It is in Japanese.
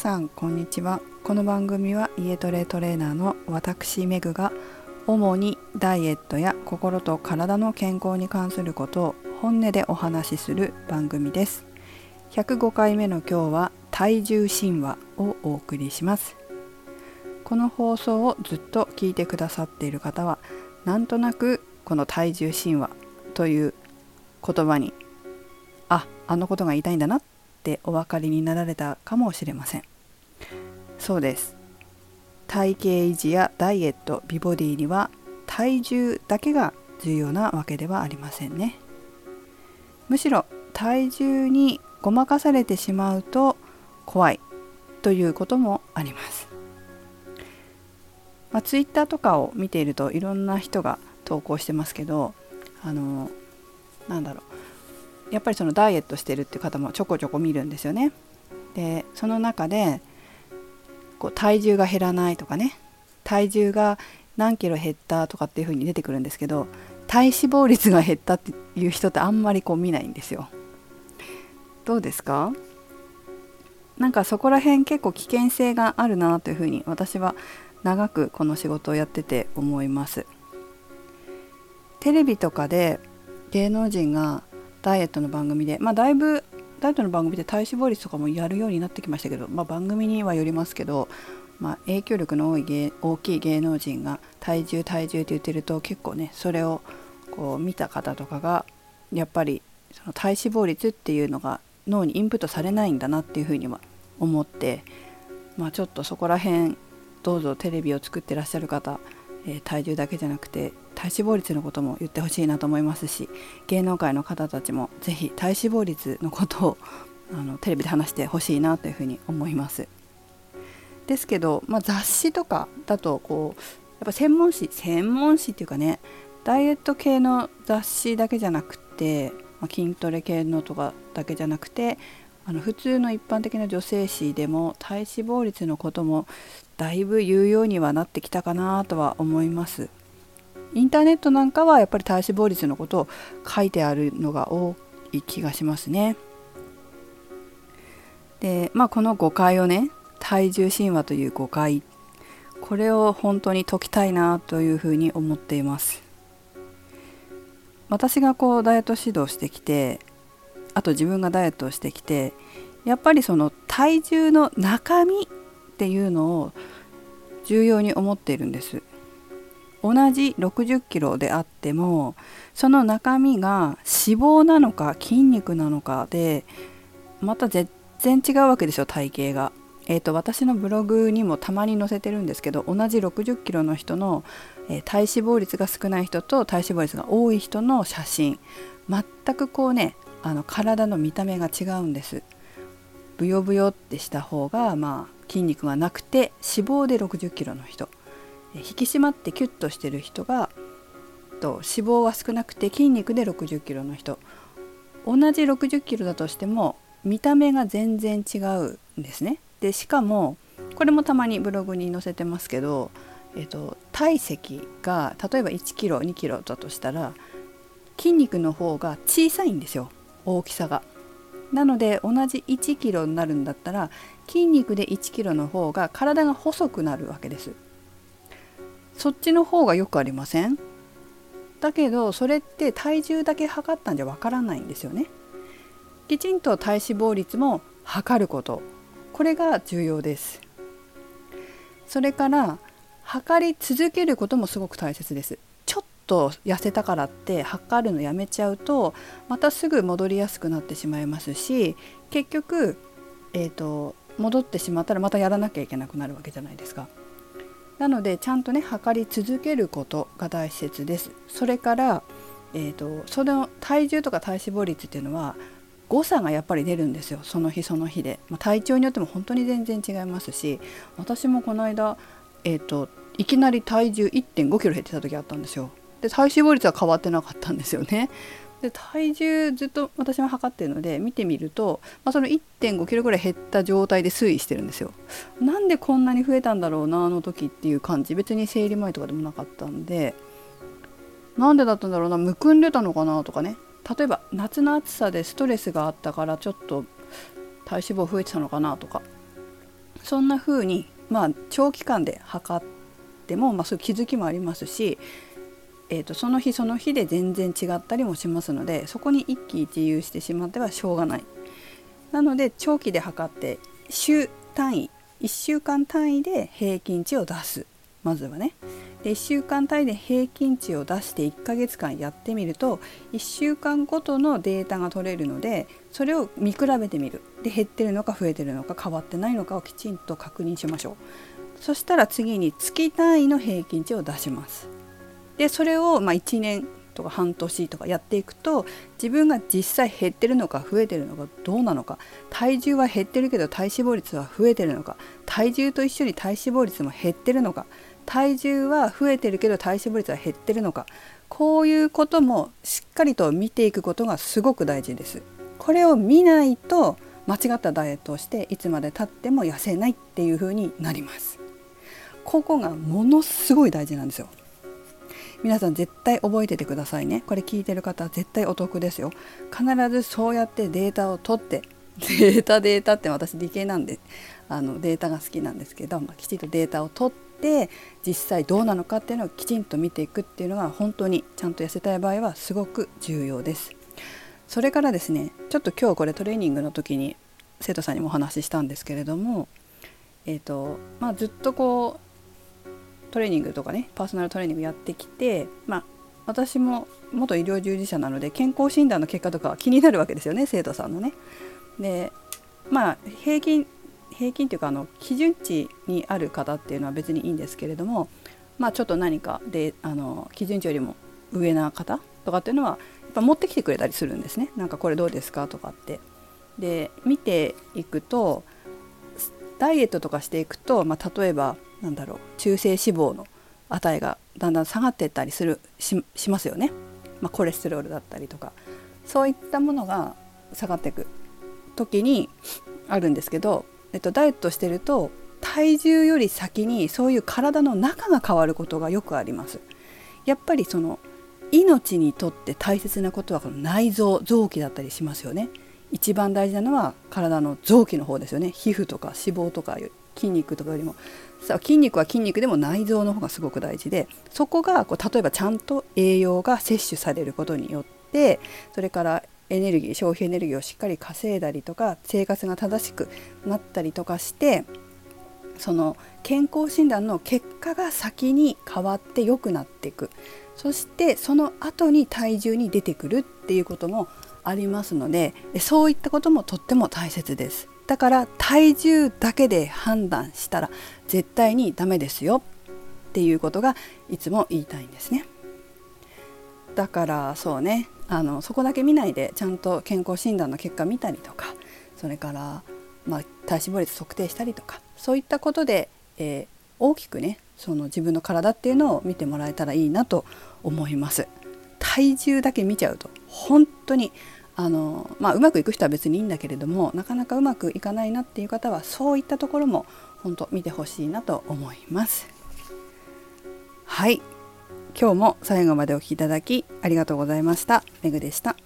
さんこんにちは。この番組は家トレトレーナーの私メグが主にダイエットや心と体の健康に関することを本音でお話しする番組です。105回目の今日は体重神話をお送りします。この放送をずっと聞いてくださっている方はなんとなくこの体重神話という言葉にああのことが言いたいんだなってお分かりになられたかもしれません。そうです。体型維持やダイエット美ボディには体重だけが重要なわけではありませんね。むしろ体重にごまかされてしまうと怖いということもあります、まあ、ツイッターとかを見ているといろんな人が投稿してますけどあのなんだろう。やっぱりそのダイエットしてるっていう方もちょこちょこ見るんですよね。でその中でこう体重が減らないとかね。体重が何キロ減ったとかっていう風に出てくるんですけど体脂肪率が減ったっていう人ってあんまりこう見ないんですよ。どうですか？なんかそこら辺結構危険性があるなというふうに私は長くこの仕事をやってて思います。テレビとかで芸能人がダイエットの番組でまあだいぶダイエットの番組で体脂肪率とかもやるようになってきましたけど、まあ、番組にはよりますけど、まあ、影響力の多い芸大きい芸能人が体重体重って言ってると結構ねそれをこう見た方とかがやっぱりその体脂肪率っていうのが脳にインプットされないんだなっていうふうには思って、まあ、ちょっとそこら辺どうぞテレビを作ってらっしゃる方、え、体重だけじゃなくて体脂肪率のことも言ってほしいなと思いますし芸能界の方たちも是非体脂肪率のことを あのテレビで話してほしいなというふうに思います。ですけど、まあ、雑誌とかだとこうやっぱ専門誌専門誌っていうかねダイエット系の雑誌だけじゃなくて、まあ、筋トレ系のとかだけじゃなくてあの普通の一般的な女性誌でも体脂肪率のこともだいぶ言うようにはなってきたかなとは思います。インターネットなんかはやっぱり体脂肪率のことを書いてあるのが多い気がしますね。でまあこの誤解をね体重神話という誤解これを本当に解きたいなというふうに思っています。私がこうダイエット指導してきてあと自分がダイエットをしてきてやっぱりその体重の中身っていうのを重要に思っているんです同じ60キロであってもその中身が脂肪なのか筋肉なのかでまた全然違うわけですよ体型が。えーと、私のブログにもたまに載せてるんですけど同じ60キロの人の、えー、体脂肪率が少ない人と体脂肪率が多い人の写真全くこうねあの体の見た目が違うんです。ブヨブヨってした方が、まあ、筋肉がなくて脂肪で60キロの人引き締まってキュッとしてる人がと脂肪は少なくて筋肉で60キロの人同じ60キロだとしても見た目が全然違うんですね。でしかもこれもたまにブログに載せてますけど、えっと、体積が例えば1キロ2キロだとしたら筋肉の方が小さいんですよ大きさが。なので同じ1キロになるんだったら筋肉で1キロの方が体が細くなるわけです。そっちの方がよくありません？だけどそれって体重だけ測ったんじゃわからないんですよね。きちんと体脂肪率も測ることこれが重要です。それから測り続けることもすごく大切です。と痩せたからって測るのやめちゃうとまたすぐ戻りやすくなってしまいますし結局、えーと戻ってしまったらまたやらなきゃいけなくなるわけじゃないですか。なのでちゃんとね測り続けることが大切です。それから、えーと、その体重とか体脂肪率っていうのは誤差がやっぱり出るんですよその日その日で、まあ、体調によっても本当に全然違いますし私もこの間、えーと、いきなり体重1 5キロ減ってた時あったんですよで体脂肪率は変わってなかったんですよね。で体重ずっと私は測ってるので見てみると、まあ、その1 5キロぐらい減った状態で推移してるんですよ。なんでこんなに増えたんだろうなあの時っていう感じ。別に生理前とかでもなかったんで。なんでだったんだろうなむくんでたのかなとかね。例えば夏の暑さでストレスがあったからちょっと体脂肪増えてたのかなとか。そんな風にまあ長期間で測っても、まあ、そういう気づきもありますし、えー、とその日その日で全然違ったりもしますのでそこに一喜一憂してしまってはしょうがない。なので長期で測って週単位1週間単位で平均値を出す。まずはね。で1週間単位で平均値を出して1ヶ月間やってみると1週間ごとのデータが取れるのでそれを見比べてみる。で減ってるのか増えてるのか変わってないのかをきちんと確認しましょう。そしたら次に月単位の平均値を出します。でそれをま1年とか半年とかやっていくと自分が実際減ってるのか増えてるのかどうなのか体重は減ってるけど体脂肪率は増えてるのか体重と一緒に体脂肪率も減ってるのか体重は増えてるけど体脂肪率は減ってるのかこういうこともしっかりと見ていくことがすごく大事です。これを見ないと間違ったダイエットをしていつまでたっても痩せないっていう風になります。ここがものすごい大事なんですよ。皆さん絶対覚えててくださいね。これ聞いてる方絶対お得ですよ。必ずそうやってデータを取って データデータって私理系なんであのデータが好きなんですけど、まあ、きちんとデータを取って実際どうなのかっていうのをきちんと見ていくっていうのが本当にちゃんと痩せたい場合はすごく重要です。それからですねちょっと今日これトレーニングの時に生徒さんにもお話ししたんですけれども、えーとまあ、ずっとこうトレーニングとかねパーソナルトレーニングやってきて、まあ、私も元医療従事者なので健康診断の結果とかは気になるわけですよね生徒さんのね。でまあ平均平均というかあの基準値にある方っていうのは別にいいんですけれども、まあ、ちょっと何かであの基準値よりも上な方とかっていうのはやっぱ持ってきてくれたりするんですねなんかこれどうですかとかって。で見ていくとダイエットとかしていくと、まあ、例えばなんだろう中性脂肪の値がだんだん下がっていったりするしますよね、まあ、コレステロールだったりとかそういったものが下がっていく時にあるんですけどえっと、ダイエットしてると体重より先にそういう体の中が変わることがよくあります。やっぱりその命にとって大切なことはこの内臓臓器だったりしますよね。一番大事なのは体の臓器の方ですよね。皮膚とか脂肪とか筋肉とかよりもさ筋肉は筋肉でも内臓の方がすごく大事でそこがこう例えばちゃんと栄養が摂取されることによってそれからエネルギー消費エネルギーをしっかり稼いだりとか生活が正しくなったりとかしてその健康診断の結果が先に変わって良くなっていく。そしてその後に体重に出てくるっていうこともありますのでそういったこともとっても大切です。だから体重だけで判断したら絶対にダメですよ。っていうことがいつも言いたいんですね。だからそうね。あのそこだけ見ないでちゃんと健康診断の結果見たりとかそれから、まあ、体脂肪率測定したりとかそういったことで、えー、大きくねその自分の体っていうのを見てもらえたらいいなと思います。体重だけ見ちゃうと本当にあの、まあ、うまくいく人は別にいいんだけれどもなかなかうまくいかないなっていう方はそういったところも本当見てほしいなと思います。はい今日も最後までお聴きいただきありがとうございました。めぐでした。